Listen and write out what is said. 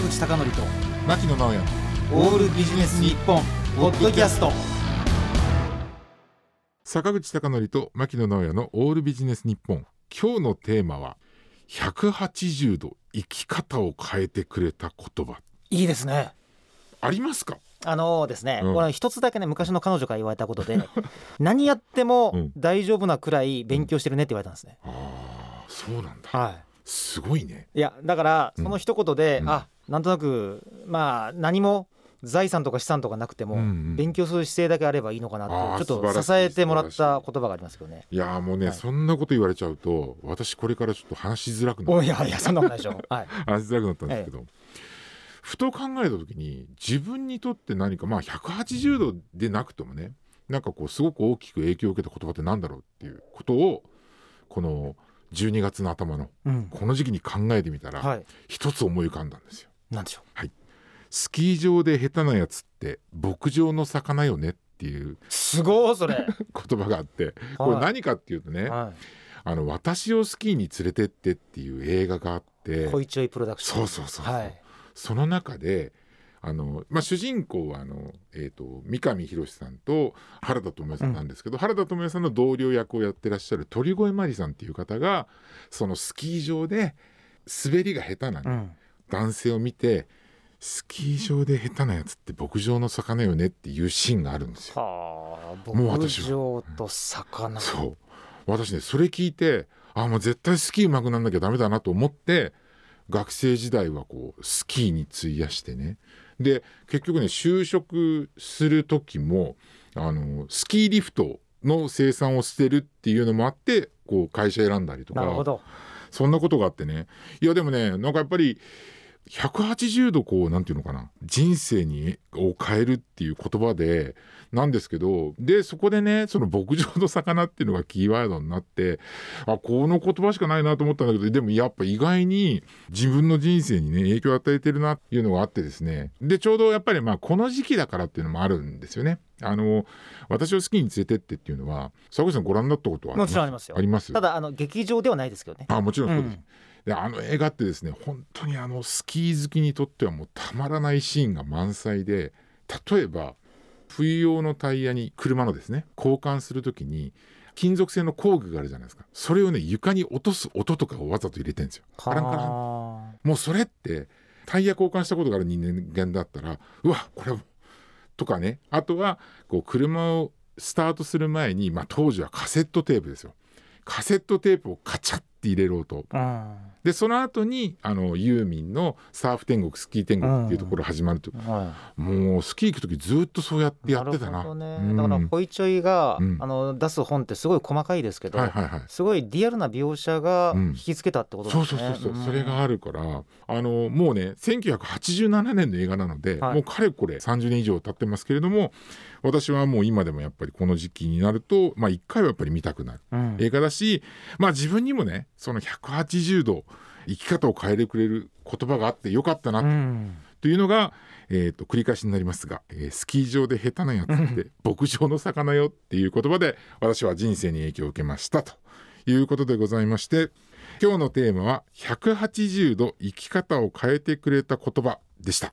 坂口孝則と牧野直哉。オールビジネス日本ポッドキャスト。坂口孝則と牧野直哉のオールビジネス日本。今日のテーマは180度生き方を変えてくれた言葉。いいですね。ありますか？あのですね、うん。これ一つだけね昔の彼女から言われたことで 何やってもうん。大丈夫なくらい勉強してるねって言われたんですね、ああそうなんだ。はすごいね。いいやだからうん。その一言で、うん。あなんとなくまあ何も財産とか資産とかなくても、勉強する姿勢だけあればいいのかなちょっと支えてもらった言葉がありますけどね。い。やーもうね、はいそんなこと言われちゃうと私これからちょっと話しづらくなおいやいやそんなことないでしょはい。話しづらくなったんですけど、ふと考えた時に自分にとって何かまあ180度でなくてもねなんかこうすごく大きく影響を受けた言葉ってなんだろうっていうことをこの12月の頭のうん。この時期に考えてみたらはい。一つ思い浮かんだんですよ。なんでしょスキー場で下手なやつって牧場の魚よねっていううすごいそれ。言葉があってこれはい。何かっていうとね、はあの私をスキーに連れてってっていう映画があってプロダクション。そうそうそうはい。その中であの、まあ、主人公はあの、えー、と三上博史さんと原田知世さんなんですけど、原田知世さんの同僚役をやってらっしゃる鳥越真理さんっていう方がそのスキー場で滑りが下手なうん男性を見て、スキー場で下手なやつって牧場の魚よねっていうシーンがあるんですよ。はあもう牧私は。場と魚。そう。私ねそれ聞いてあもう絶対スキー上手くなんなきゃダメだなと思って学生時代はこうスキーに費やしてね。で結局ね就職する時もあのスキーリフトの生産を捨てるっていうのもあってこう会社選んだりとか。なるほどそんなことがあってね。いやでもねなんかやっぱり180度こうなんていうのかな。人生にを変えるっていう言葉でなんですけどでそこでねその牧場の魚っていうのがキーワードになってあこの言葉しかないなと思ったんだけどでもやっぱ意外に自分の人生にね影響を与えてるなっていうのがあってですね。でちょうどやっぱりまあこの時期だからっていうのもあるんですよね。あの私をスキーに連れてってっていうのは佐口さんご覧になったことはもちろんありますよ。あります？ただあの劇場ではないですけどね。あもちろんそうです、うんであの映画ってですね本当にあのスキー好きにとってはもうたまらないシーンが満載で例えば冬用のタイヤに車のですね交換する時に金属製の工具があるじゃないですか。それをね床に落とす音とかをわざと入れてるんですよ。カランカラン。はもうそれってタイヤ交換したことがある人間だったらうわこれとかね。あとはこう車をスタートする前に、まあ、当時はカセットテープですよ。カセットテープをカチャッて入れる音あでその後にあのユーミンの「サーフ天国スキー天国」っていうところ始まると、うん。はもうスキー行く時ずっとそうやっていやってたな。ねうんだからホイチョイがうん。あの出す本ってすごい細かいですけどはいはいはい。すごいリアルな描写がうん。引きつけたってことそうですね。そうそうそう、それがあるからあのもうね1987年の映画なので、はい。もうかれこれ30年以上経ってますけれども私はもう今でもやっぱりこの時期になるとまあ一回はやっぱり見たくなる。うん。映画だしまあ自分にもねその180度生き方を変えてくれる言葉があってよかったなうん。というのが、えー、と繰り返しになりますが、えースキー場で下手なやつって牧場の魚よっていう言葉で私は人生に影響を受けましたと。いうことでございまして今日のテーマは180度生き方を変えてくれた言葉でした